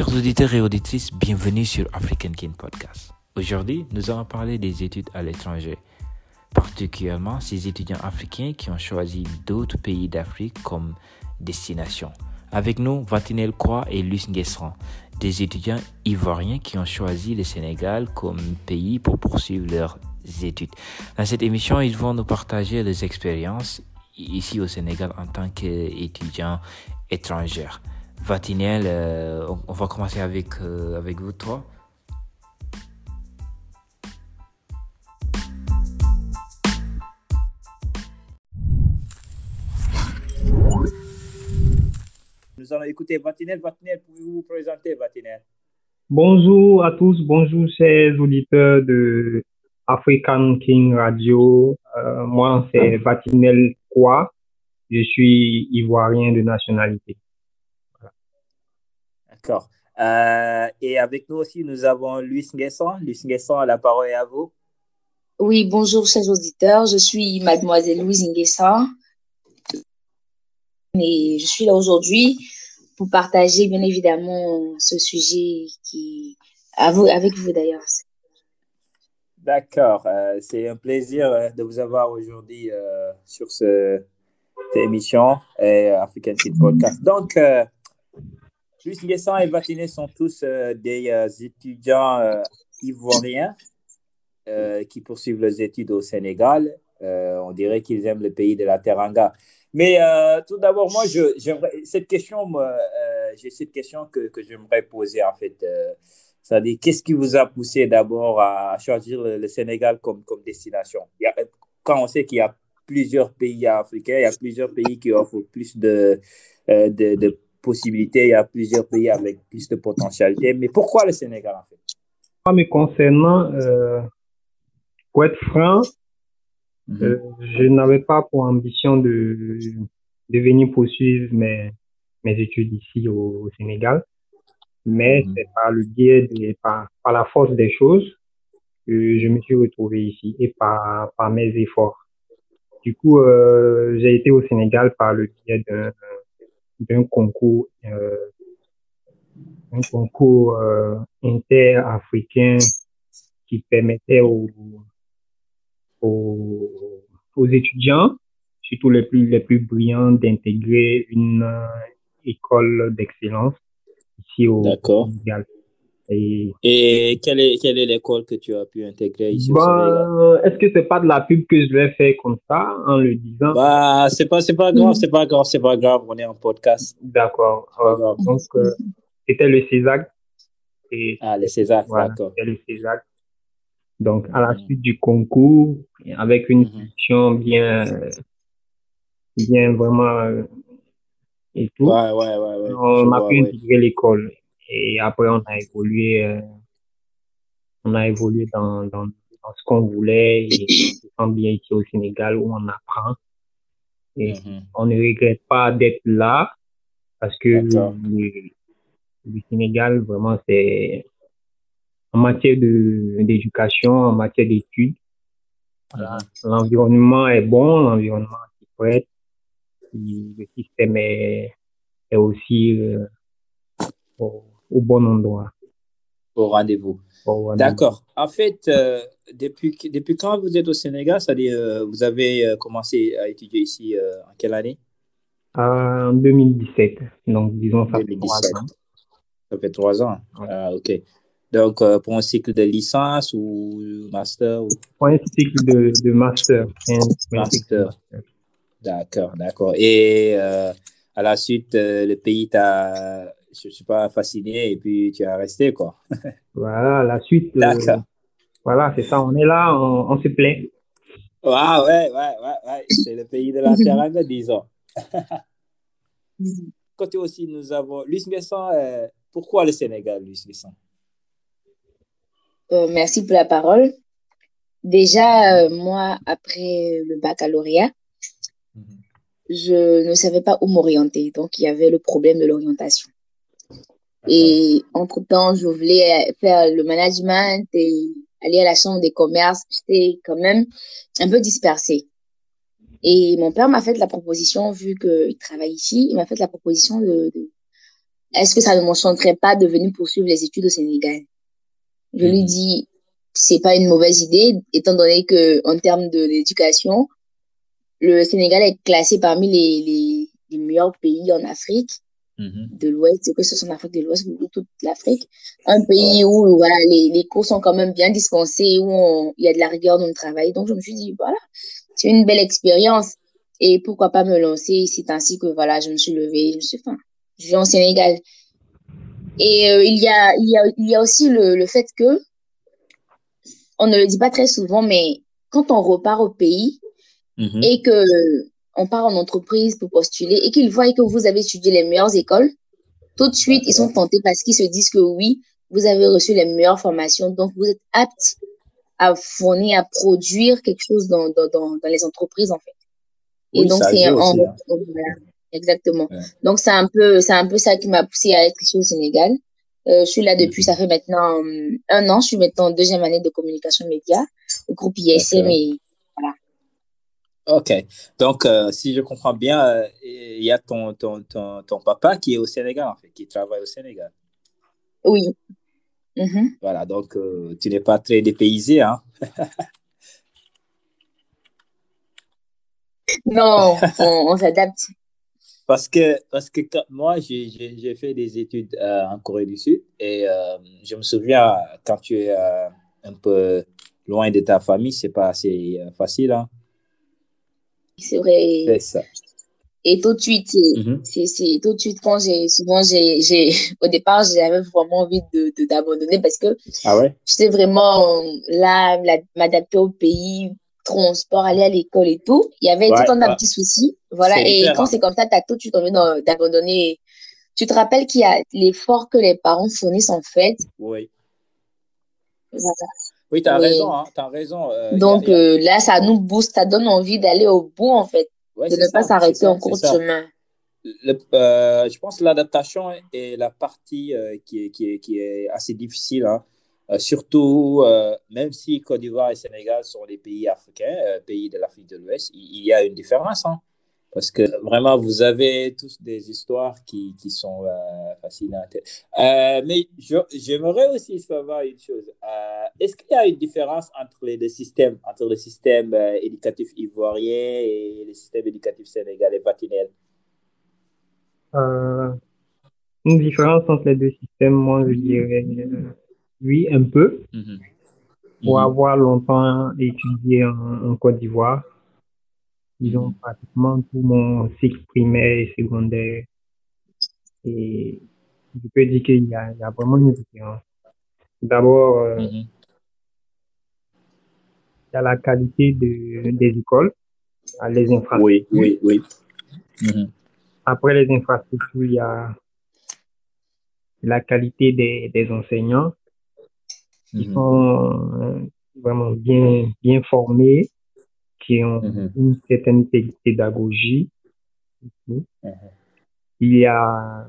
Chers auditeurs et auditrices, bienvenue sur African King Podcast. Aujourd'hui, nous allons parler des études à l'étranger, particulièrement ces étudiants africains qui ont choisi d'autres pays d'Afrique comme destination. Avec nous, Vatinel Kwa et Luc Nguesran, des étudiants ivoiriens qui ont choisi le Sénégal comme pays pour poursuivre leurs études. Dans cette émission, ils vont nous partager leurs expériences ici au Sénégal en tant qu'étudiants étrangers. Vatinel, euh, on va commencer avec, euh, avec vous, toi. Nous allons écouter Vatinel. Vatinel, pouvez-vous vous présenter, Vatinel Bonjour à tous, bonjour chers auditeurs de African King Radio. Euh, moi, c'est Vatinel Kwa. Je suis ivoirien de nationalité. D'accord. Euh, et avec nous aussi, nous avons Luis Nguesson. Luis Nguesson, la parole est à vous. Oui, bonjour chers auditeurs. Je suis mademoiselle Louise Nguesson. Et je suis là aujourd'hui pour partager bien évidemment ce sujet qui avec vous d'ailleurs. D'accord, euh, c'est un plaisir euh, de vous avoir aujourd'hui sur ce, cette émission African Kid Podcast. Donc, Luis Nguessan et Vatiné sont tous euh, des euh, étudiants euh, ivoiriens qui poursuivent leurs études au Sénégal. on dirait qu'ils aiment le pays de la Teranga. Mais tout d'abord, moi, je, cette question, j'ai cette question que, que j'aimerais poser en fait. C'est-à-dire, qu'est-ce qui vous a poussé d'abord à choisir le, Sénégal comme, comme destination? Quand on sait qu'il y a plusieurs pays africains, il y a plusieurs pays qui offrent plus de, de possibilités, il y a plusieurs pays avec plus de potentialité. Mais pourquoi le Sénégal en fait? Moi, me concernant, euh, pour être franc, euh, je n'avais pas pour ambition de, de venir poursuivre mes, mes études ici au, Sénégal, mais mhm. c'est par le biais, de, par, par la force des choses que je me suis retrouvé ici et par, par mes efforts. Du coup, euh, j'ai été au Sénégal par le biais d'un d'un concours, euh, un concours euh, inter-africain qui permettait aux, aux, aux, étudiants, surtout les plus, les plus brillants, d'intégrer une euh, école d'excellence ici au Sénégal. Et, et quelle est quelle est l'école que tu as pu intégrer ici bah, Est-ce que c'est pas de la pub que je vais faire comme ça en le disant? Bah c'est pas c'est pas grave c'est pas grave c'est pas grave on est en podcast. D'accord. donc euh, c'était le. Et, ah le César d'accord. C'était le César. Donc à la mm. suite du concours avec une mm bien bien vraiment euh, et tout. Ouais ouais ouais. ouais. On m'a pu intégrer l'école. Et après, on a évolué, euh, on a évolué dans, dans, dans ce qu'on voulait et on bien ici au Sénégal où on apprend. Et mm-hmm. on ne regrette pas d'être là parce que le, Sénégal, vraiment, c'est en matière d'éducation, en matière d'études. Mm-hmm. L'environnement est bon, l'environnement est prêt. Le système est, est aussi euh, au bon endroit. Au rendez-vous. D'accord. En fait, euh, depuis, depuis quand vous êtes au Sénégal, c'est-à-dire euh, vous avez euh, commencé à étudier ici en quelle année? En 2017. Donc, disons, ça fait trois ans. Ça fait trois ans. Ah, ok. Donc, pour un cycle de licence ou master Pour un cycle de, de master. master. D'accord, d'accord. Et à la suite, le pays t'a je ne suis pas fasciné et puis tu as resté, quoi. voilà, la suite. Euh, voilà, c'est ça, on est là, on, se plaît. Ah ouais, ouais, ouais, ouais. c'est le pays de la teranga, disons. Côté aussi, nous avons Luis Besson. Euh, pourquoi le Sénégal, Luis Besson? Euh, Merci pour la parole. Déjà, moi, après le baccalauréat, mhm. je ne savais pas où m'orienter. Donc, il y avait le problème de l'orientation. Et entre-temps, je voulais faire le management et aller à la chambre des commerces. J'étais quand même un peu dispersée. Et mon père m'a fait la proposition, vu qu'il travaille ici, il m'a fait la proposition de, est-ce que ça ne m'enchanterait pas de venir poursuivre les études au Sénégal? Je lui mhm. dis, c'est pas une mauvaise idée, étant donné que en termes de l'éducation, le Sénégal est classé parmi les, les, les meilleurs pays en Afrique. De l'Ouest, que ce soit en Afrique de l'Ouest ou toute l'Afrique. Un pays où voilà, les, les cours sont quand même bien dispensés, où il y a de la rigueur dans le travail. Donc, je me suis dit, voilà, c'est une belle expérience. Et pourquoi pas me lancer C'est ainsi que voilà, je me suis levée, je me suis fait, je vais en Sénégal. Et euh, il, y a, il, y a, il y a aussi le, le fait que, on ne le dit pas très souvent, mais quand on repart au pays mhm. et que on part en entreprise pour postuler et qu'ils voient que vous avez étudié les meilleures écoles, tout de suite, ils sont tentés parce qu'ils se disent que oui, vous avez reçu les meilleures formations, donc vous êtes apte à fournir, à produire quelque chose dans, dans, dans, dans les entreprises, en fait. Et donc, c'est en, hein. exactement. Donc, c'est un peu, c'est un peu ça qui m'a poussé à être ici au Sénégal. Euh, je suis là depuis, ça fait maintenant euh, un an. Je suis maintenant en deuxième année de communication média au groupe ISM et. Ok. Donc, euh, si je comprends bien, il y a ton, ton, ton, ton, papa qui est au Sénégal, en fait, qui travaille au Sénégal. Oui. Mm-hmm. Voilà. Donc, tu n'es pas très dépaysé, hein? Non, on, s'adapte. Parce que, parce que moi, j'ai fait des études euh, en Corée du Sud et euh, je me souviens, quand tu es euh, un peu loin de ta famille, c'est pas assez facile. Hein? C'est vrai. C'est ça. Et tout de suite, mm-hmm. c'est tout de suite quand j'ai souvent j'ai au départ j'avais vraiment envie de d'abandonner parce que ah ouais? j'étais vraiment là m'adapter au pays transport, aller à l'école et tout. Il y avait tout un petit souci. Voilà. Et quand c'est comme ça, t'as tout, tu t'en d'abandonner. Tu te rappelles qu'il y a l'effort que les parents fournissent en fait? Oui. Oui, tu as raison. Hein, as raison euh, Donc euh, là, ça nous booste, ça donne envie d'aller au bout en fait. de ne pas s'arrêter en cours de chemin. Euh, je pense que l'adaptation est la partie qui, est, qui, est, qui, est, assez difficile. Hein. Surtout, même si Côte d'Ivoire et Sénégal sont des pays africains, pays de l'Afrique de l'Ouest, il, y a une différence. Hein, parce que vraiment, vous avez tous des histoires qui, qui sont fascinantes. mais j'aimerais aussi savoir une chose. Est-ce qu'il y a une différence entre les deux systèmes, entre le système éducatif ivoirien et le système éducatif sénégalais vatinel Une différence entre les deux systèmes, moi, je dirais oui, un peu. Mm-hmm. Pour mm-hmm. avoir longtemps étudié en, Côte d'Ivoire, disons mm-hmm. pratiquement tout mon cycle primaire et secondaire. Et je peux dire qu'il y, a, vraiment une différence. D'abord, euh, il y a la qualité de, des écoles, les infrastructures. Oui, oui, oui. Après les infrastructures, il y a la qualité des, des enseignants qui mhm. sont euh, vraiment bien, bien formés, qui ont mhm. une certaine pédagogie. Mhm. Il y a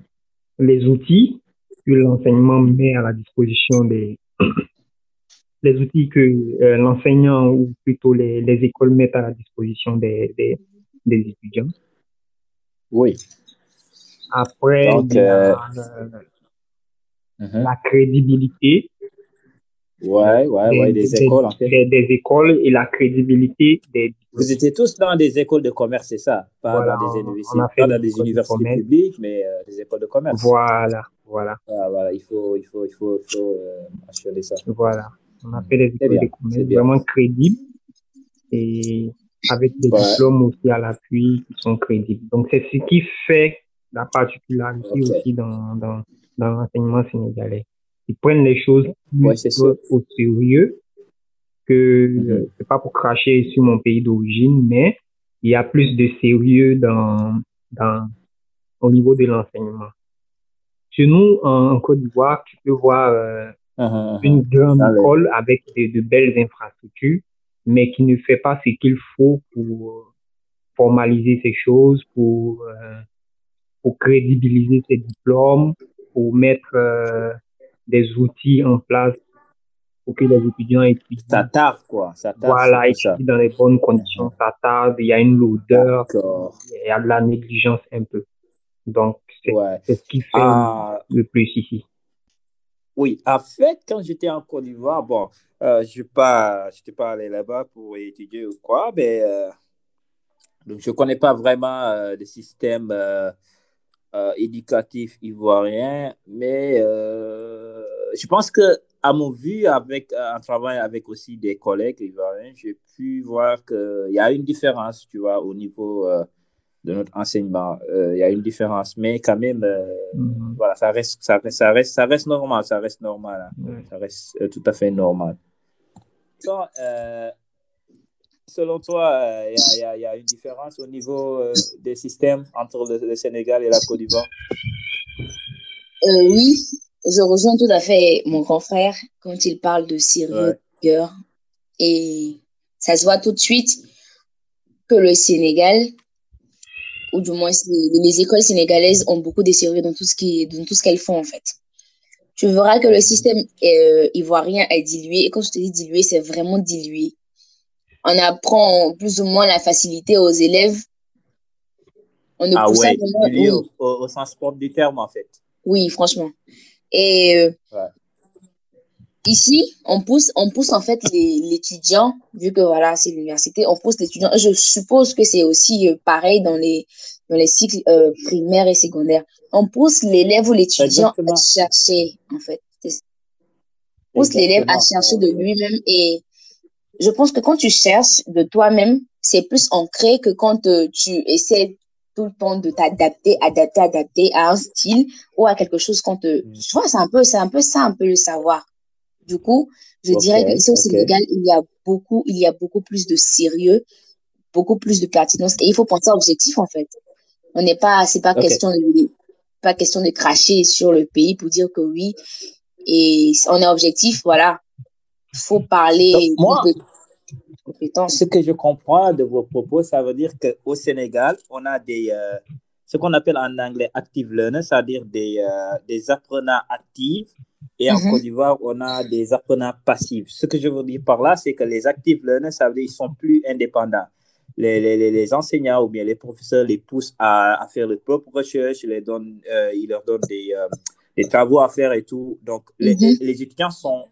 les outils que l'enseignement met à la disposition des les outils que euh, l'enseignant ou plutôt les, les écoles mettent à la disposition des, des, des étudiants. Oui. Après, il y a la crédibilité Ouais, ouais, des, ouais, des, écoles, en fait. Des, écoles et la crédibilité des. Vous étiez tous dans des écoles de commerce, c'est ça? Pas dans des universités, pas dans des universités publiques, mais euh, des écoles de commerce. Voilà, voilà. Ah, voilà, il faut, il faut, il faut, il faut euh, assurer ça. Voilà. On a fait des écoles de commerce vraiment crédibles et avec des diplômes aussi à l'appui qui sont crédibles. Donc, c'est ce qui fait la particularité aussi dans, dans, dans l'enseignement sénégalais ils prennent les choses au sérieux que mm-hmm. c'est pas pour cracher sur mon pays d'origine, mais il y a plus de sérieux dans, dans, au niveau de l'enseignement. Chez nous, en, Côte d'Ivoire, tu peux voir euh, uh-huh, uh-huh. une grande école avec de, belles infrastructures, mais qui ne fait pas ce qu'il faut pour formaliser ces choses, pour, euh, pour crédibiliser ses diplômes, pour mettre euh, des outils en place pour que les étudiants étudient. Ça tarde, quoi. Ça tarde, voilà, étudient dans les bonnes conditions. Ça tarde, il y a une lourdeur, il y a de la négligence un peu. Donc, c'est ce qui fait ah. le plus ici. Oui, en fait, quand j'étais en Côte d'Ivoire, bon, euh, je n'étais pas, allé là-bas pour étudier ou quoi, mais euh, donc je ne connais pas vraiment euh, le système euh, éducatif ivoirien, mais je pense que à mon vu, avec un travail avec aussi des collègues ivoiriens, j'ai pu voir qu'il y a une différence, tu vois, au niveau de notre enseignement. Il y a une différence, mais quand même, mm-hmm. voilà, ça reste, ça reste, ça reste, ça reste normal, ça reste normal, hein. ça reste tout à fait normal. Selon toi, il euh, y, a une différence au niveau euh, des systèmes entre le, Sénégal et la Côte d'Ivoire? Euh, Oui, je rejoins tout à fait mon grand frère quand il parle de sérieux. Et ça se voit tout de suite que le Sénégal, ou du moins les, écoles sénégalaises ont beaucoup de sérieux dans tout ce qui, dans tout ce qu'elles font en fait. Tu verras que le système ivoirien est dilué. Et quand je te dis dilué, c'est vraiment dilué on apprend plus ou moins la facilité aux élèves. On ne ah ouais, oui. au, au, sens propre du terme, en fait. Oui, franchement. Et euh, ici, on pousse, on pousse en fait l'étudiant, vu que voilà, c'est l'université, on pousse l'étudiant. Je suppose que c'est aussi euh, pareil dans les, dans les cycles euh, primaires et secondaires. On pousse l'élève ou l'étudiant à chercher, en fait. On pousse l'élève à chercher de lui-même et je pense que quand tu cherches de toi-même, c'est plus ancré que quand euh, tu essaies tout le temps de t'adapter, adapter, adapter à un style ou à quelque chose qu'on te, mm. tu vois, c'est un peu, c'est un peu ça, un peu le savoir. Du coup, je dirais que ici au Sénégal, il y a beaucoup, il y a beaucoup plus de sérieux, beaucoup plus de pertinence et il faut penser à objectif, en fait. On n'est pas, c'est pas question de, pas question de cracher sur le pays pour dire que oui, et on est objectif, voilà. Faut parler moi, ce que je comprends de vos propos, ça veut dire qu'au Sénégal, on a des, euh, ce qu'on appelle en anglais active learners, c'est-à-dire des, euh, des apprenants actifs. Et en mm-hmm. Côte d'Ivoire, on a des apprenants passifs. Ce que je veux dire par là, c'est que les active learners, ça veut dire qu'ils sont plus indépendants. Les, les, les, enseignants ou bien les professeurs les poussent à, à faire leur propre recherche, les donnent, euh, ils leur donnent des, des, travaux à faire et tout. Donc, les, mm-hmm. les étudiants sont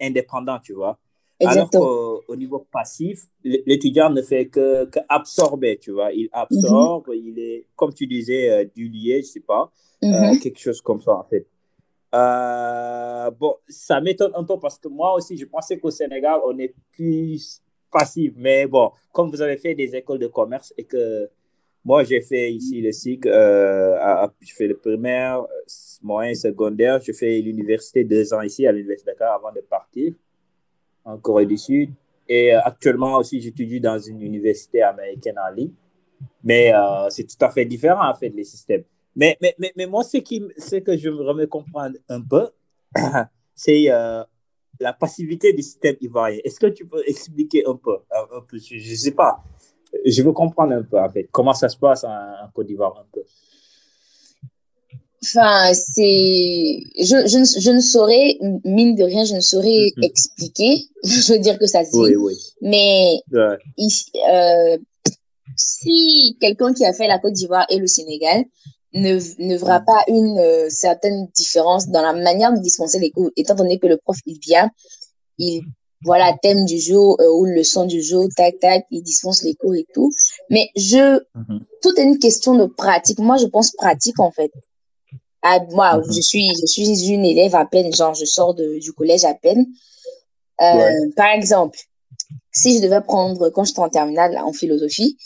indépendants, tu vois. Alors qu'au niveau passif, l'étudiant ne fait que, que, absorber, tu vois. Il absorbe, mhm. il est, comme tu disais, euh, du lié, je sais pas, euh, mhm. quelque chose comme ça, en fait. Euh, bon, ça m'étonne un peu parce que moi aussi, je pensais qu'au Sénégal, on est plus passif. Mais bon, comme vous avez fait des écoles de commerce et que moi, j'ai fait ici le cycle, je fais le primaire, moyen, secondaire, je fais l'université deux ans ici à l'Université Dakar avant de partir en Corée du Sud. Et euh, actuellement aussi, j'étudie dans une université américaine en ligne. Mais euh, c'est tout à fait différent, en fait, les systèmes. Mais, mais, mais, mais moi, ce, qui, ce que je me comprendre un peu, c'est euh, la passivité du système ivoirien. Est-ce que tu peux expliquer un peu, un, peu? Je ne sais pas. Je veux comprendre un peu, en fait, comment ça se passe en, en Côte d'Ivoire, un peu. Enfin, c'est, je, je, je, ne saurais, mine de rien, je ne saurais mm-hmm. expliquer. je veux dire que ça se. Oui, oui. Mais euh, si quelqu'un qui a fait la Côte d'Ivoire et le Sénégal ne, ne verra mm. pas une euh, certaine différence dans la manière de dispenser les cours, étant donné que le prof, il vient, il, voilà, thème du jour euh, ou leçon du jour, tac, tac, il dispense les cours et tout. Mais je, mm-hmm. tout est une question de pratique. Moi, je pense pratique, en fait. Ah, moi, mhm. je suis, je suis une élève à peine, genre, je sors de, du collège à peine. Euh, par exemple, si je devais prendre, quand j'étais en terminale en philosophie,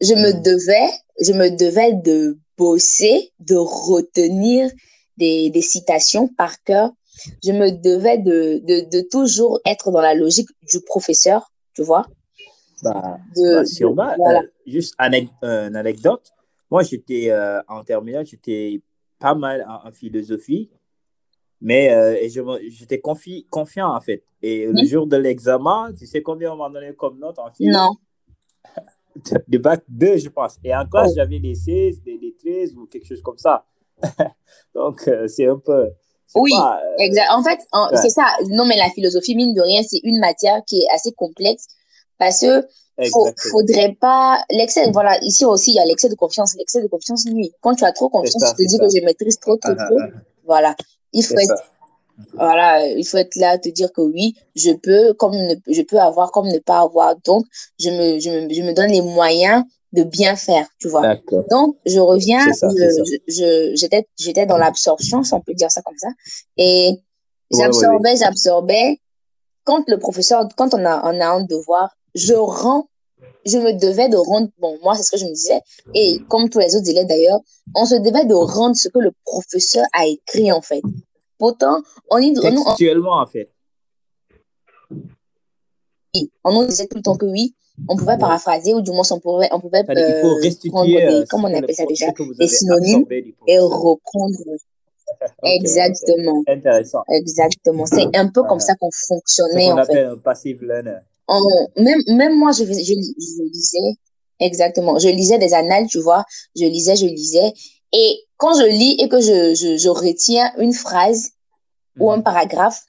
je me mhm. devais, je me devais de bosser, de retenir des, des citations par cœur. Je me devais de, de, de toujours être dans la logique du professeur, tu vois. Bah, de, bah, euh, juste euh, une anecdote. Moi, j'étais en terminale, j'étais pas mal en, philosophie, mais euh, j'étais confi confiant en fait. Et le jour de l'examen, tu sais combien on m'a donné comme note en philo? Non. de bac 2, je pense. Et en classe, oh. j'avais des 16, des, 13 ou quelque chose comme ça. Donc, euh, c'est un peu. Oui, euh, exact. En fait, c'est ça. Non, mais la philosophie, mine de rien, c'est une matière qui est assez complexe parce que Exactement. faudrait pas l'excès. Voilà ici aussi il y a l'excès de confiance. L'excès de confiance nuit. Quand tu as trop confiance tu te dis que je maîtrise trop trop ah, trop. ah, ah. voilà. Il faut être voilà il faut être là te dire que oui je peux comme je peux avoir comme ne pas avoir. Donc je me, je me je me donne les moyens de bien faire tu vois. Donc je reviens je j'étais j'étais dans l'absorption si on peut dire ça comme ça. Et j'absorbais j'absorbais. Quand le professeur quand on a on a un devoir je rends, je me devais de rendre, bon, moi, c'est ce que je me disais, et comme tous les autres élèves d'ailleurs, on se devait de rendre ce que le professeur a écrit, en fait. Pourtant, on y... Textuellement, en fait. On nous disait tout le temps que oui, on pouvait paraphraser, ou du moins, on pouvait, on pouvait il faut restituer, prendre des, euh, comment on appelle ça déjà, des synonymes et reprendre. Exactement. Intéressant. Exactement. C'est un peu comme ça qu'on fonctionnait. Ce qu'on appelle un passive learner même, même moi, je, je, je, lisais, exactement, je lisais des annales, tu vois, je lisais, je lisais. Et quand je lis et que je, je, je retiens une phrase ou un mhm. paragraphe,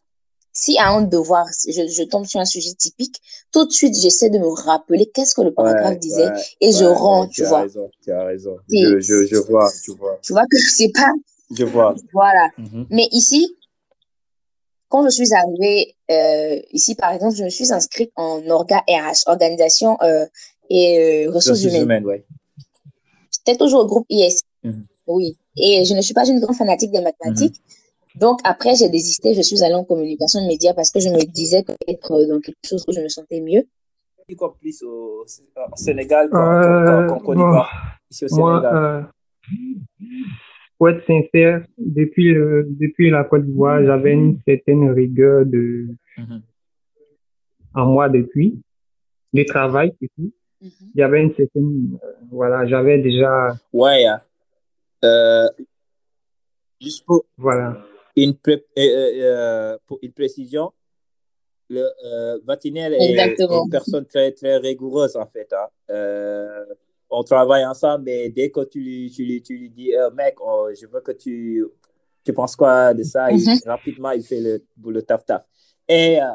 si à un devoir, je, je, tombe sur un sujet typique, tout de suite, j'essaie de me rappeler qu'est-ce que le paragraphe disait et je rends, tu, vois. Raison, tu as raison. Je, je, je, vois, tu vois. Tu vois que c'est pas. Je vois. Voilà. Mhm. Mais ici, quand je suis arrivée euh, ici, par exemple, je me suis inscrite en ORGA RH, Organisation euh, et euh, Ressources, humaines. humaines ouais. J'étais toujours au groupe IS. Mhm. Oui. Et je ne suis pas une grande fanatique des mathématiques. Mhm. Donc, après, j'ai désisté. Je suis allée en communication de médias parce que je me disais qu'être dans quelque chose où je me sentais mieux. Quoi plus au, Sénégal qu'en Côte d'Ivoire Ici au Sénégal. Moi, pour être sincère, depuis, depuis la Côte d'Ivoire, j'avais une certaine rigueur de, mm-hmm. en moi depuis, du travail mm-hmm. Il y avait une certaine, euh, voilà, j'avais déjà. Ouais, euh, juste pour. Voilà. Une, euh, euh, pour une précision, le euh, Vatinel est une personne très, très rigoureuse en fait. Hein. On travaille ensemble, mais dès que tu, tu, tu lui dis, euh, mec, oh, je veux que tu, tu penses quoi de ça, il, mhm. rapidement, il fait le taf-taf. Et euh,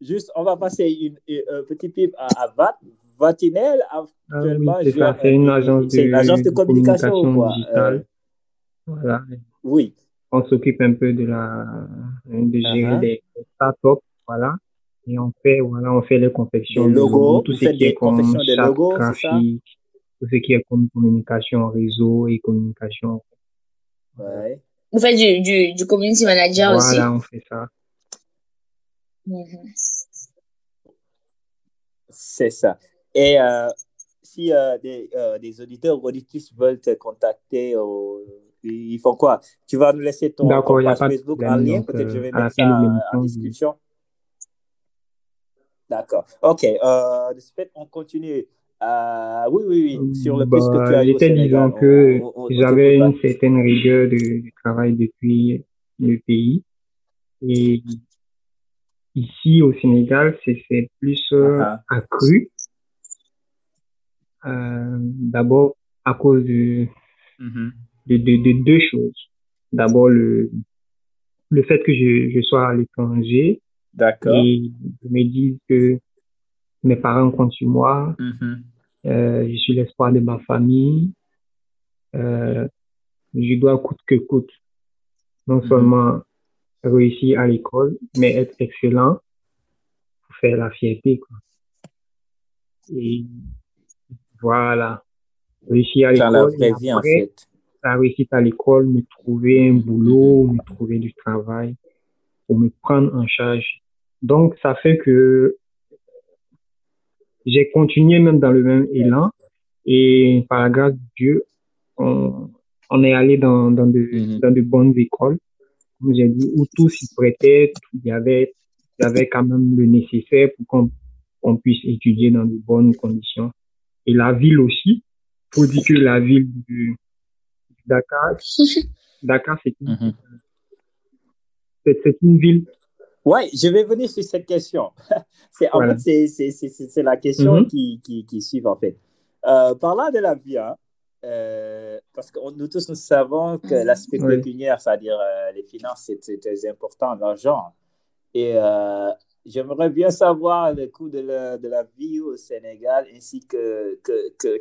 juste, on va passer une, un petit pip à, à Vat. Vatinel, actuellement, ah oui, c'est une agence de, une agence de communication, communication quoi. digitale. Euh, voilà. Oui. On s'occupe un peu de la, de gérer uh -huh. les startups, voilà et on fait voilà on fait les confections les logos, tout ce qui est comme des logos, graphique tout ce qui est comme communication réseau et communication. Ouais. Vous faites du, du, du community manager voilà, aussi Voilà, on fait ça. C'est ça. Et euh, si euh, des, euh, des, auditeurs ou auditrices veulent te contacter, ils font quoi? Tu vas nous laisser ton, ton page Facebook en lien, peut-être je vais mettre ça en description. D'accord. OK. de ce fait, on continue. Euh, oui, oui, oui, sur le bah, que tu as J'étais disant que j'avais une certaine rigueur de, travail depuis le pays. Et ici, au Sénégal, c'est plus euh, uh-huh. accru. Euh, D'abord, à cause de, mm-hmm. de, de, de, deux choses. D'abord, le, le fait que je, je sois à l'étranger. D'accord. Et je me dis que mes parents comptent sur moi. Mm-hmm. Euh, je suis l'espoir de ma famille. Euh, je dois coûte que coûte non mm-hmm. seulement réussir à l'école, mais être excellent pour faire la fierté. Quoi. Et voilà. Réussir à l'école. La en fait. réussir à l'école, me trouver un boulot, me trouver du travail, pour me prendre en charge. Donc, ça fait que j'ai continué même dans le même élan et par la grâce de Dieu, on, on est allé dans, dans, de, mhm. dans de bonnes écoles. Comme j'ai dit, où tout s'y prêtait, il y avait, il y avait quand même le nécessaire pour qu'on on puisse étudier dans de bonnes conditions. Et la ville aussi, faut dire que la ville du, Dakar, Dakar, c'est une, mhm. c'est une ville oui, je vais venir sur cette question. c'est, en fait, c'est, la question mm-hmm. qui, qui, qui suit, en fait. Euh, parlant de la vie, hein, euh, parce que nous tous, nous savons que l'aspect pécuniaire, c'est-à-dire euh, les finances, c'est, très important, l'argent. Et J'aimerais bien savoir le coût de la, de la vie au Sénégal ainsi que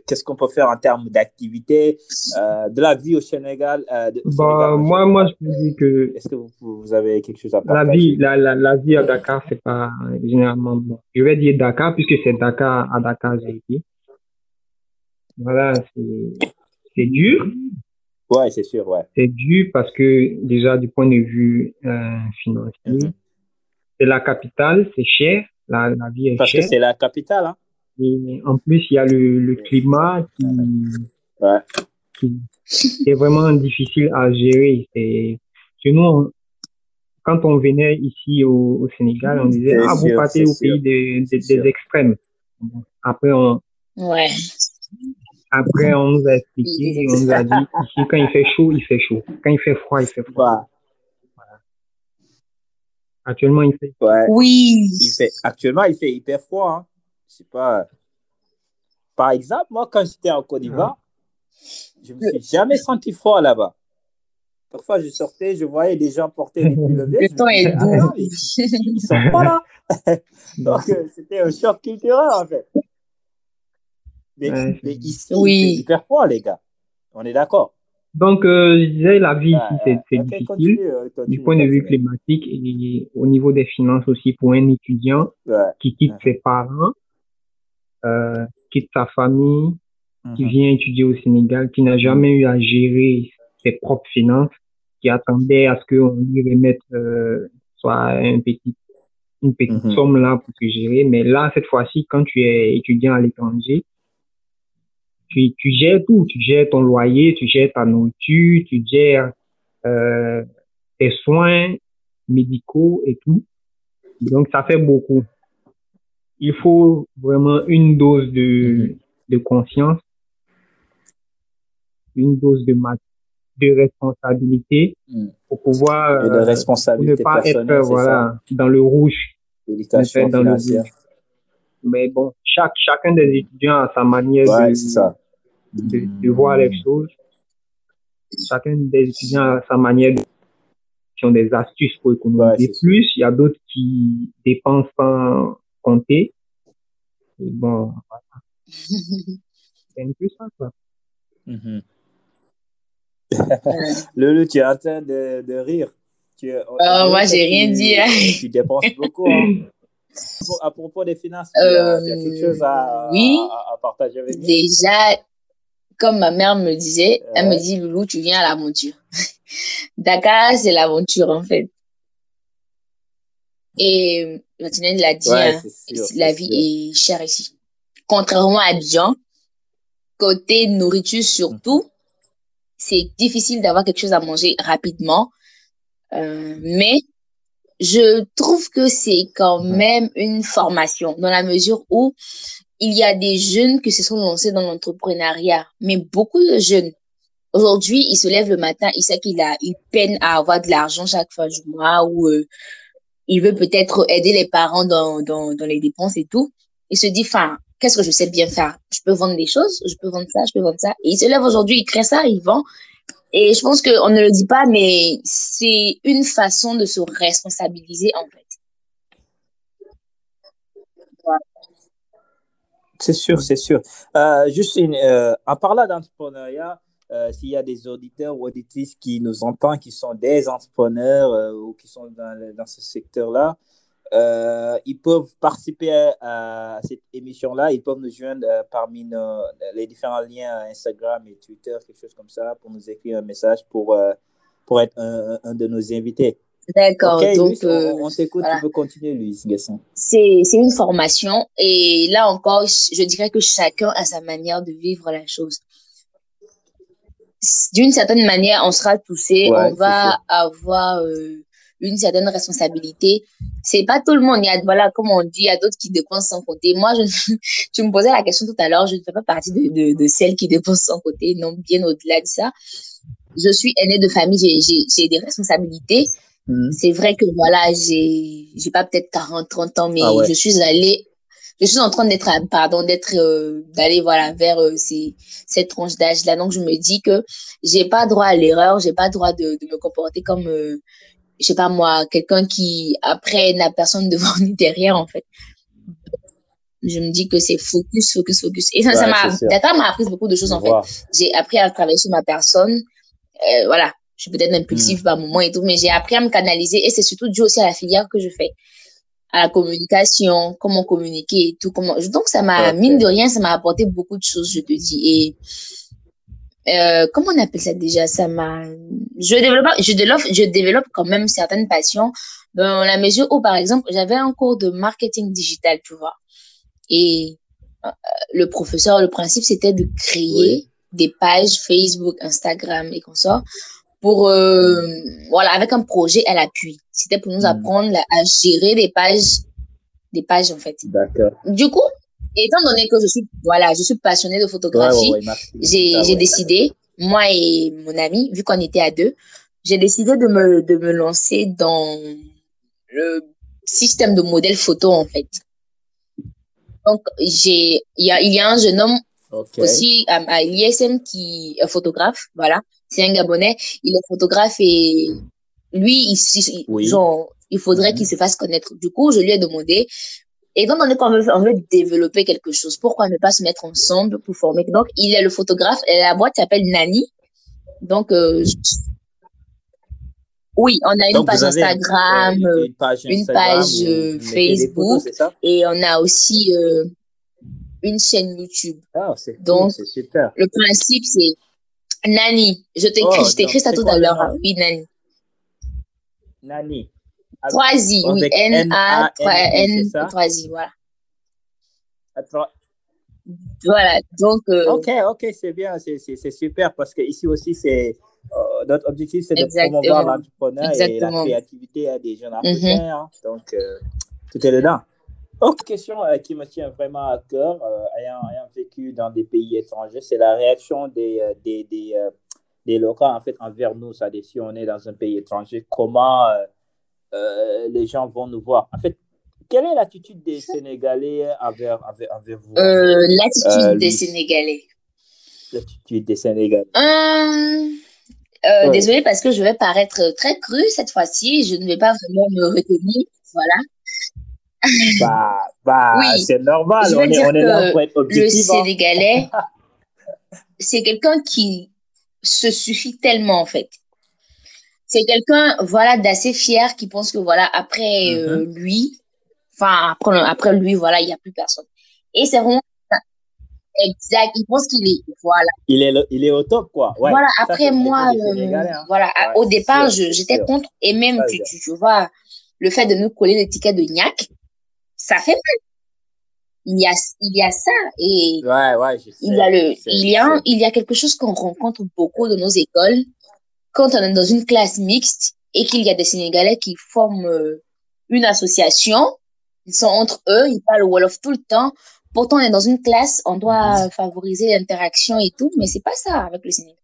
qu'est-ce qu'on peut faire en termes d'activité euh, de la vie au Sénégal. Euh, bah, moi, moi, je me dis que. Est-ce que vous, vous, avez quelque chose à partager? La vie, la, la, la vie à Dakar, c'est pas généralement bon. Je vais dire Dakar puisque c'est Dakar à Dakar, j'ai été. Voilà, c'est dur. Ouais, c'est sûr, ouais. C'est dur parce que déjà du point de vue euh, financier. Mm-hmm c'est la capitale, c'est cher, la, la vie est Parce chère. Parce que c'est la capitale, hein? Et en plus, il y a le, le climat qui, ouais. qui, est vraiment difficile à gérer. C'est, chez nous, quand on venait ici au, au Sénégal, on disait, ah, vous partez au pays des, des, des extrêmes. Après, on, ouais. Après, on nous a expliqué, on nous a dit, ici, quand il fait chaud, il fait chaud. Quand il fait froid, il fait froid. Ouais. Actuellement, il fait. Ouais. Oui. Il fait, actuellement, il fait hyper froid. Hein. C'est pas. Par exemple, moi, quand j'étais en Côte d'Ivoire, je me suis jamais senti froid là-bas. Parfois, je sortais, je voyais des gens porter des pullovers. Le temps est ah, doux. ils, ils sont pas là. Donc, euh, c'était un choc culturel, en fait. Mais, Ouais. mais ici, Oui. il fait hyper froid, les gars. On est d'accord. Donc, euh, je disais, la vie ici, c'est difficile continue, euh, continue, du point de vue climatique et au niveau des finances aussi pour un étudiant qui quitte ses parents, euh, quitte sa famille, qui Mhm. vient étudier au Sénégal, qui n'a jamais eu à gérer ses propres finances, qui attendait à ce qu'on lui remette euh, soit un petit, une petite Mhm. somme là pour se gérer. Mais là, cette fois-ci, quand tu es étudiant à l'étranger, tu, tu gères tout. Tu gères ton loyer, tu gères ta nourriture, tu gères euh, tes soins médicaux et tout. Donc, ça fait beaucoup. Il faut vraiment une dose de, Mhm. de conscience, une dose de, de responsabilité Mhm. pour pouvoir Et de euh, ne pas être ça. voilà, dans le rouge. Dans le financière. Mais bon, chaque, chacun des étudiants a sa manière Ouais, de, c'est ça. de, de voir les choses. Chacun des étudiants a sa manière de qui ont des astuces pour Ouais, économiser sûr. plus. Il y a d'autres qui dépensent sans compter. Et bon, voilà. c'est un peu ça, quoi. Mhm. Lulu, tu es en train de, de rire. Tu, Euh, moi, j'ai rien tu- dit, hein. Tu dépenses beaucoup. hein. À propos des finances, tu, as, tu as quelque chose à, Euh, oui. à, à partager avec nous? Déjà, comme ma mère me disait, elle me dit, Loulou, tu viens à l'aventure. Dakar, c'est l'aventure, en fait. Et Martinez l'a dit, Ouais, hein, sûr. la vie sûr. est chère ici. Contrairement à Abidjan, côté nourriture surtout, c'est difficile d'avoir quelque chose à manger rapidement. Euh, mais je trouve que c'est quand Mhm. même une formation dans la mesure où il y a des jeunes qui se sont lancés dans l'entrepreneuriat, mais beaucoup de jeunes. Aujourd'hui, il se lève le matin, il sait qu'il a, il peine à avoir de l'argent chaque fin du mois ou euh, il veut peut-être aider les parents dans, dans, dans les dépenses et tout. Il se dit, enfin, qu'est-ce que je sais bien faire? Je peux vendre des choses, je peux vendre ça, je peux vendre ça. Et il se lève aujourd'hui, il crée ça, il vend. Et je pense qu'on ne le dit pas, mais c'est une façon de se responsabiliser, en fait. C'est sûr, c'est sûr. Euh, juste une, euh, en parlant d'entrepreneuriat, euh, s'il y a des auditeurs ou auditrices qui nous entendent, qui sont des entrepreneurs euh, ou qui sont dans, ce secteur-là, euh, ils peuvent participer à, à cette émission-là. Ils peuvent nous joindre euh, parmi nos, les différents liens Instagram et Twitter, quelque chose comme ça, pour nous écrire un message pour, euh, pour être un, un de nos invités. D'accord. Donc, Luis, on, euh, on t'écoute. voilà. Tu peux continuer, Luis Gasson. c'est c'est une formation et là encore je dirais que chacun a sa manière de vivre la chose d'une certaine manière on sera poussé Ouais, on va avoir euh, une certaine responsabilité. C'est pas tout le monde. Il y a voilà comme on dit il y a d'autres qui dépensent sans compter moi je tu me posais la question tout à l'heure je ne fais pas partie de, de, de celles qui dépensent sans compter non bien au-delà de ça. Je suis aînée de famille j'ai des responsabilités. Mhm. c'est vrai que voilà, j'ai j'ai pas peut-être 40 30 ans mais Ah ouais. je suis allée je suis en train d'être pardon d'être euh, d'aller voilà vers euh, ces cette tranche d'âge là donc je me dis que j'ai pas droit à l'erreur, j'ai pas droit de, de me comporter comme euh, je sais pas moi, quelqu'un qui, après, n'a personne devant ni derrière, en fait. Je me dis que c'est focus, focus, focus. Et ça, ça m'a, m'a appris beaucoup de choses, en fait. J'ai appris à travailler sur ma personne. Euh, voilà. Je suis peut-être impulsive hmm. par moment et tout, mais j'ai appris à me canaliser et c'est surtout dû aussi à la filière que je fais à la communication, comment communiquer et tout. Comment... Donc, ça m'a, mine de rien, ça m'a apporté beaucoup de choses, je te dis. Et euh, comment on appelle ça déjà Ça m'a. Je développe, je développe, je développe quand même certaines passions dans la mesure où, par exemple, j'avais un cours de marketing digital, tu vois. Et euh, le professeur, le principe, c'était de créer des pages Facebook, Instagram et consorts pour euh, voilà avec un projet à l'appui. C'était pour nous hmm. apprendre à gérer des pages, des pages en fait. D'accord. Du coup, étant donné que je suis voilà, je suis passionnée de photographie, j'ai j'ai décidé moi et mon ami, vu qu'on était à deux, j'ai décidé de me de me lancer dans le système de modèle photo en fait. Donc j'ai il y a il y a un jeune homme aussi à, à l'ISM qui est photographe, voilà. C'est un Gabonais, il est photographe et lui, il, genre, il faudrait qu'il se fasse connaître. Du coup, je lui ai demandé, étant donné qu'on veut, on veut développer quelque chose, pourquoi ne pas se mettre ensemble pour former? Donc, il est le photographe et la boîte s'appelle Nani. Donc, euh, oui, on a une page, Instagram, une page, euh, Facebook et on a aussi euh, une chaîne YouTube. Ah, c'est Donc, super. le principe, c'est Nani. Je t'écris, oh, je t'écris ça tout à l'heure. Oui, Nani. Nani. Trois I, oui. N-A, 3N, 3 I, voilà. Voilà, donc. Euh, ok, ok, c'est bien, c'est super parce que ici aussi, c'est euh, notre objectif, c'est de promouvoir l'entrepreneur et la créativité des jeunes africains. Hein. donc, euh, tout est dedans. Autre question qui me tient vraiment à cœur, ayant, ayant, vécu dans des pays étrangers, c'est la réaction des, des, des, des, locaux en fait, envers nous. Ça si on est dans un pays étranger, comment les gens vont nous voir. En fait, quelle est l'attitude des Sénégalais envers, envers, envers vous? L'attitude des Sénégalais. L'attitude des Sénégalais. Euh, Désolée parce que je vais paraître très cru cette fois-ci. Je ne vais pas vraiment me retenir. Voilà. Bah, bah c'est normal. on, est, on est, là pour être objectif. Le hein. Sénégalais, c'est quelqu'un qui se suffit tellement, en fait. C'est quelqu'un, voilà, d'assez fier qui pense que, voilà, après euh, mm-hmm. lui, enfin, après, après lui, voilà, il n'y a plus personne. Et c'est vraiment Exact, il pense qu'il est, voilà. Il est, il est au top, quoi. Ouais. Voilà, après moi, euh, hein. voilà, au départ, j'étais contre, et même, tu, tu, tu, vois, le fait de nous coller l'étiquette de Niac, ça fait mal. Il y a, il y a ça et ouais, ouais, je sais, il y a le, il y a, il y a quelque chose qu'on rencontre beaucoup dans nos écoles quand on est dans une classe mixte et qu'il y a des Sénégalais qui forment euh, une association. Ils sont entre eux, ils parlent Wolof tout le temps. Pourtant, on est dans une classe, on doit favoriser l'interaction et tout, mais c'est pas ça avec le Sénégal.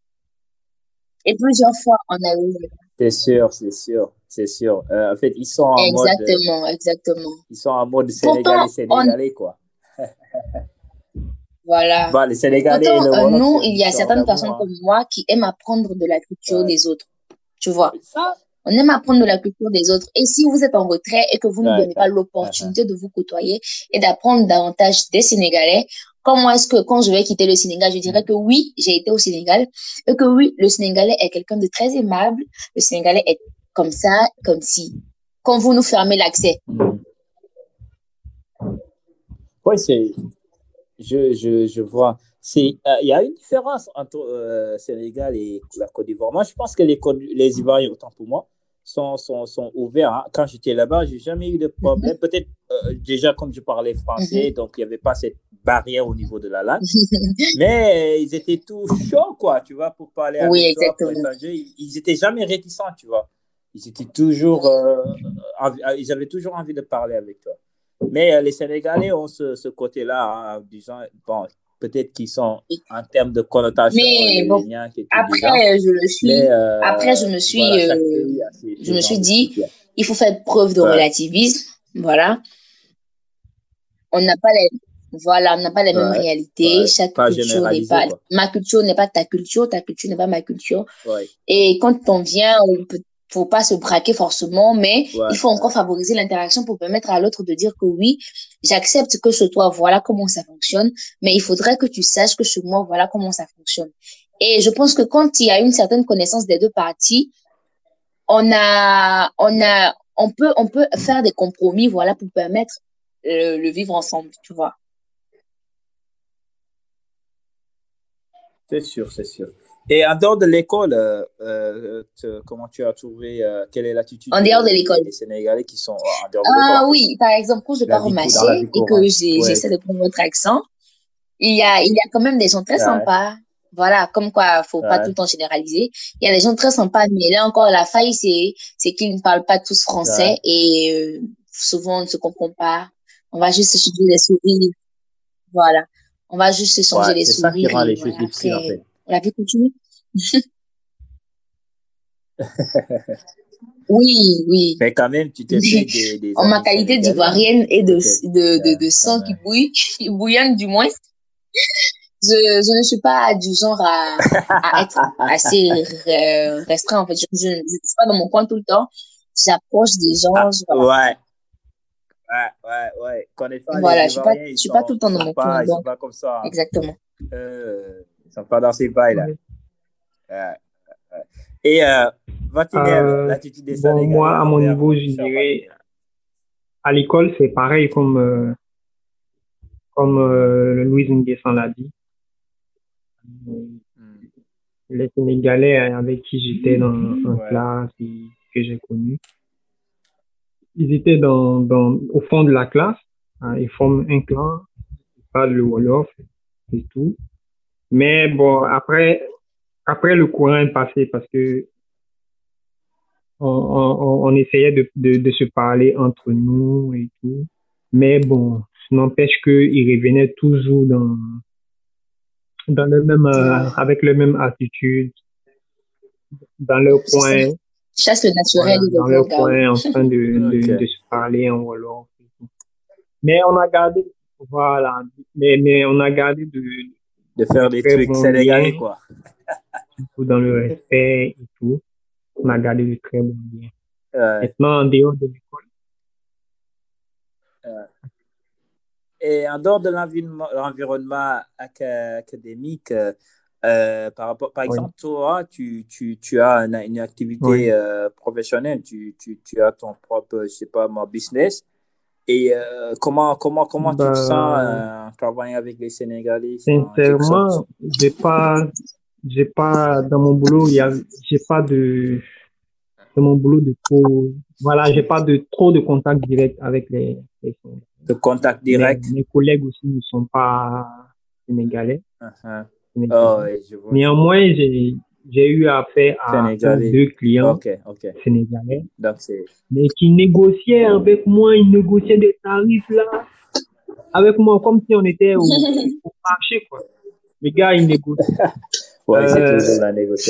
Et plusieurs fois, on a eu. C'est sûr, c'est sûr c'est sûr. Euh, en fait, ils sont en exactement, mode. Exactement, Ils sont en mode sénégalais, sénégalais, quoi. voilà. Bah, les Sénégalais. Pourtant, le nous, il y a certaines personnes comme moi qui aiment apprendre de la culture des autres. Tu vois. Ça, on aime apprendre de la culture des autres. Et si vous êtes en retrait et que vous ne donnez pas l'opportunité de vous côtoyer et d'apprendre davantage des Sénégalais, comment est-ce que quand je vais quitter le Sénégal, je dirais que oui, j'ai été au Sénégal et que oui, le Sénégalais est quelqu'un de très aimable. Le Sénégalais est comme ça, comme si, quand vous nous fermez l'accès. Oui, c'est, je, je, je vois. Euh, il y a une différence entre euh, Sénégal et la Côte d'Ivoire. Moi, je pense que les, les Ivoiriens, autant pour moi, sont, sont, sont ouverts. Hein. Quand j'étais là-bas, j'ai jamais eu de problème. Peut-être euh, déjà comme je parlais français, mhm. donc il n'y avait pas cette barrière au niveau de la langue. Mais ils étaient tous chauds, quoi, tu vois, pour parler oui, avec exactement. toi, Ils, ils étaient jamais réticents, tu vois ils étaient toujours, ils avaient toujours envie de parler avec toi. Mais euh, les Sénégalais ont ce, ce côté-là, hein, en disant, bon, peut-être qu'ils sont en termes de connotation. Mais bon, après, je le suis. Euh, après, je me suis, je me suis dit, il faut faire preuve de relativisme. Voilà. On n'a pas les, voilà, on n'a pas les mêmes réalités. Chaque culture n'est pas, ma culture n'est pas ta culture, ta culture n'est pas ma culture. Et quand on vient, on peut faut pas se braquer forcément, mais il faut encore favoriser l'interaction pour permettre à l'autre de dire que oui, j'accepte que chez toi, voilà comment ça fonctionne, mais il faudrait que tu saches que chez moi, voilà comment ça fonctionne. Et je pense que quand il y a une certaine connaissance des deux parties, on a, on a, on peut, on peut faire des compromis, voilà, pour permettre le, le vivre ensemble, tu vois. C'est sûr, c'est sûr. Et en dehors de l'école, euh, euh comment tu as trouvé, euh, quelle est l'attitude En dehors de l'école. des Sénégalais qui sont en dehors de l'école Ah oui, par exemple, quand je pars au marché et que j'essaie de prendre votre accent, il y, a, il y a quand même des gens très sympas. Voilà, comme quoi, faut pas tout le temps généraliser. Il y a des gens très sympas, mais là encore, la faille, c'est, c'est qu'ils ne parlent pas tous français et euh, souvent, on ne se comprend pas. On va juste se changer les sourires. Voilà. On va juste se changer les sourires. C'est ça qui rend les choses difficiles, en fait. La vie continue. oui, oui. Mais quand même, tu t'es fait des, des En ma qualité d'ivoirienne et de, de, de, de, sang qui bouille, qui bouillonne du moins, je, je ne suis pas du genre à, à être assez restreint, en fait. Je ne suis pas dans mon coin tout le temps. J'approche des gens. Ah, ouais. Ouais, ouais, ouais. Les voilà, je suis pas, je suis pas tout le temps dans mon coin. Ils sont pas comme ça. Exactement. Euh, ils sont pas dans ces bails-là. Et euh, euh, l'attitude des bon, Moi, à mon niveau, je dirais, à l'école, c'est pareil comme, euh, comme euh, Louise Nguessan l'a dit. Hmm. Les Sénégalais avec qui j'étais dans en classe et que j'ai connu, ils étaient dans, dans, au fond de la classe. Hein, ils forment un clan, ils parlent le Wolof et tout. Mais bon, après, après le courant est passé parce que on, on, on essayait de, de, de, se parler entre nous et tout. Mais bon, ça n'empêche qu'ils revenaient toujours dans, dans le même, euh, avec le même attitude, dans leur coin. Chasse le naturel. dans leur coin, en train de, de, de, se parler en Wolof. Mais on a gardé, voilà, mais, mais on a gardé de, de faire des trucs sénégalais, quoi. dans le respect et tout. On a gardé du très bon lien. Maintenant, en dehors de l'école? Et en dehors de l'environnement académique, euh, par, rapport, par exemple, toi, tu, tu, tu as une, activité euh, professionnelle, tu, tu, tu as ton propre, je sais pas, mon business. Et euh, comment, comment, comment tu te sens euh, travaillant avec les Sénégalais Sincèrement, j'ai pas, j'ai pas, dans mon boulot, il y a, j'ai pas de, dans mon boulot de trop, voilà, j'ai pas de trop de contact direct avec les, les De contact direct? Mes, collègues aussi ne sont pas sénégalais. Uh-huh. sénégalais. Oh, Néanmoins, j'ai, j'ai eu affaire à deux clients sénégalais, mais qui négociaient avec moi, ils négociaient des tarifs là, avec moi, comme si on était au, marché, quoi. Les gars, ils négocient. euh,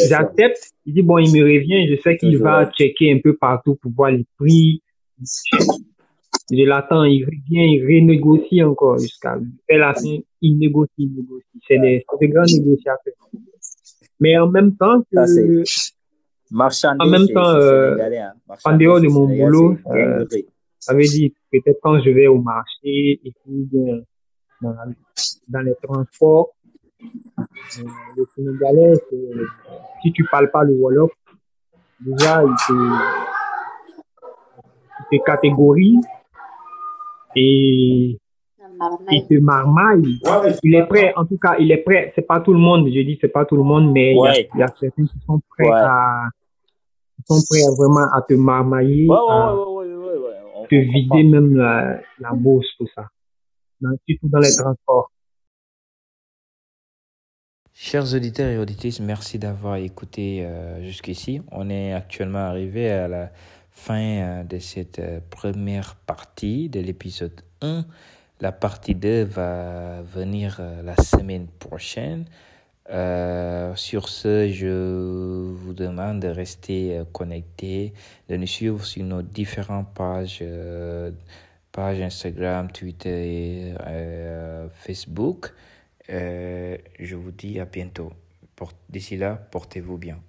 J'accepte. Il dit, bon, il me revient, je sais qu'il va checker un peu partout pour voir les prix. Je l'attends, il revient, il renégocie encore jusqu'à la fin. Il négocie, il négocie. C'est des, des grands négociateurs. Mais en même temps que, en même temps, euh, hein. en dehors de mon boulot, euh, ça veut dire peut-être quand je vais au marché et puis dans, dans les transports, euh, le Sénégalais, si tu parles pas le Wolof, déjà, il te, il te catégorise et il te marmaille. Il est prêt, en tout cas, il est prêt. C'est pas tout le monde, je dis, c'est pas tout le monde, mais il y, a, certains qui sont prêts à, sont prêts vraiment à te marmailler, à te vider même la, la bourse pour ça. surtout dans les transports. Chers auditeurs et auditrices, merci d'avoir écouté euh, jusqu'ici. On est actuellement arrivé à la fin euh, de cette euh, première partie de l'épisode 1 la partie 2 va venir la semaine prochaine. Euh, sur ce, je vous demande de rester euh, connecté, de nous suivre sur nos différentes pages, pages Instagram, Twitter et Facebook. je vous dis à bientôt. D'ici là, portez-vous bien.